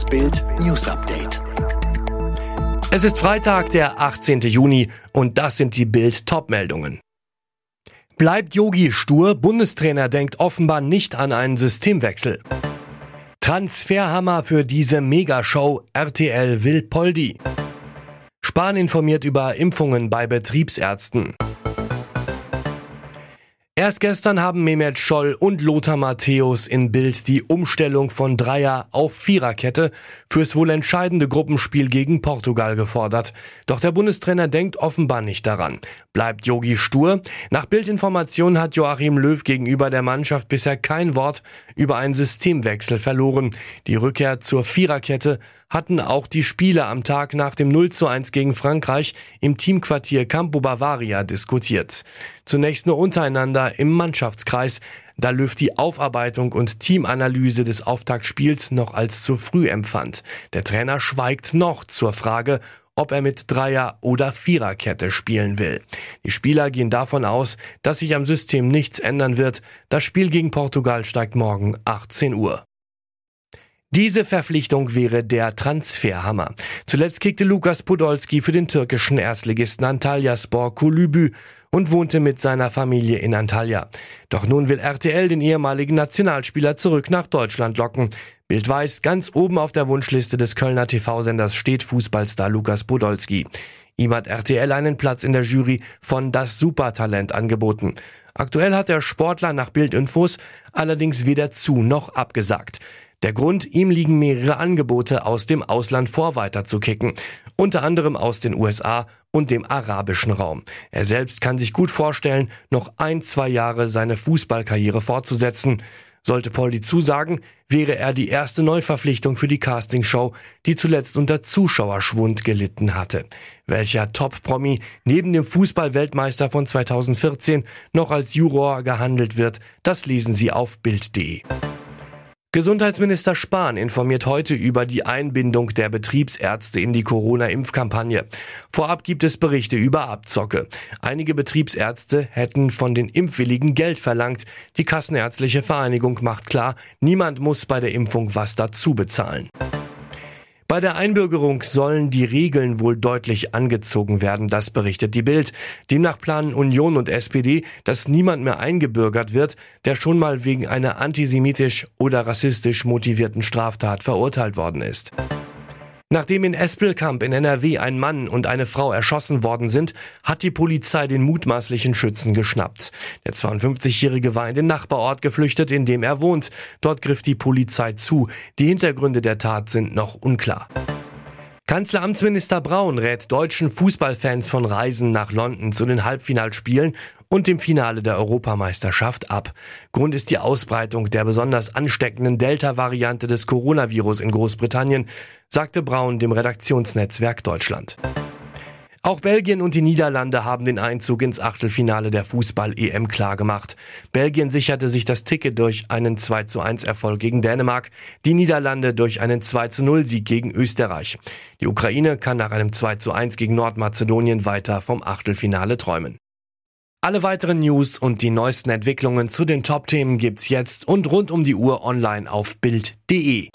Das Bild News Update. Es ist Freitag, der 18. Juni und das sind die Bild Topmeldungen. Bleibt Yogi stur? Bundestrainer denkt offenbar nicht an einen Systemwechsel. Transferhammer für diese Megashow. RTL will Poldi. Spahn informiert über Impfungen bei Betriebsärzten. Erst gestern haben Mehmet Scholl und Lothar Matthäus in Bild die Umstellung von Dreier auf Viererkette fürs wohl entscheidende Gruppenspiel gegen Portugal gefordert. Doch der Bundestrainer denkt offenbar nicht daran. Bleibt Yogi stur? Nach Bildinformationen hat Joachim Löw gegenüber der Mannschaft bisher kein Wort über einen Systemwechsel verloren. Die Rückkehr zur Viererkette hatten auch die Spieler am Tag nach dem 0 zu 1 gegen Frankreich im Teamquartier Campo Bavaria diskutiert. Zunächst nur untereinander im Mannschaftskreis, da Löw die Aufarbeitung und Teamanalyse des Auftaktspiels noch als zu früh empfand. Der Trainer schweigt noch zur Frage, ob er mit Dreier- oder Viererkette spielen will. Die Spieler gehen davon aus, dass sich am System nichts ändern wird. Das Spiel gegen Portugal steigt morgen 18 Uhr. Diese Verpflichtung wäre der Transferhammer. Zuletzt kickte Lukas Podolski für den türkischen Erstligisten Antalyaspor Kulübü und wohnte mit seiner Familie in Antalya. Doch nun will RTL den ehemaligen Nationalspieler zurück nach Deutschland locken. Bild weiß, ganz oben auf der Wunschliste des Kölner TV-Senders steht Fußballstar Lukas Podolski. Ihm hat RTL einen Platz in der Jury von Das Supertalent angeboten. Aktuell hat der Sportler nach Bildinfos allerdings weder zu noch abgesagt. Der Grund, ihm liegen mehrere Angebote aus dem Ausland vor weiter zu kicken, unter anderem aus den USA und dem arabischen Raum. Er selbst kann sich gut vorstellen, noch ein, zwei Jahre seine Fußballkarriere fortzusetzen. Sollte Poldi zusagen, wäre er die erste Neuverpflichtung für die Castingshow, die zuletzt unter Zuschauerschwund gelitten hatte. Welcher Top-Promi neben dem Fußballweltmeister von 2014 noch als Juror gehandelt wird, das lesen Sie auf Bild.de. Gesundheitsminister Spahn informiert heute über die Einbindung der Betriebsärzte in die Corona-Impfkampagne. Vorab gibt es Berichte über Abzocke. Einige Betriebsärzte hätten von den Impfwilligen Geld verlangt. Die Kassenärztliche Vereinigung macht klar, niemand muss bei der Impfung was dazu bezahlen. Bei der Einbürgerung sollen die Regeln wohl deutlich angezogen werden, das berichtet die Bild. Demnach planen Union und SPD, dass niemand mehr eingebürgert wird, der schon mal wegen einer antisemitisch oder rassistisch motivierten Straftat verurteilt worden ist. Nachdem in Espelkamp in NRW ein Mann und eine Frau erschossen worden sind, hat die Polizei den mutmaßlichen Schützen geschnappt. Der 52-Jährige war in den Nachbarort geflüchtet, in dem er wohnt. Dort griff die Polizei zu. Die Hintergründe der Tat sind noch unklar. Kanzleramtsminister Braun rät deutschen Fußballfans von Reisen nach London zu den Halbfinalspielen und dem Finale der Europameisterschaft ab. Grund ist die Ausbreitung der besonders ansteckenden Delta-Variante des Coronavirus in Großbritannien, sagte Braun dem Redaktionsnetzwerk Deutschland. Auch Belgien und die Niederlande haben den Einzug ins Achtelfinale der Fußball-EM klargemacht. Belgien sicherte sich das Ticket durch einen 2 zu 1 Erfolg gegen Dänemark, die Niederlande durch einen 2 zu 0 Sieg gegen Österreich. Die Ukraine kann nach einem 2 zu 1 gegen Nordmazedonien weiter vom Achtelfinale träumen. Alle weiteren News und die neuesten Entwicklungen zu den Top-Themen gibt's jetzt und rund um die Uhr online auf Bild.de.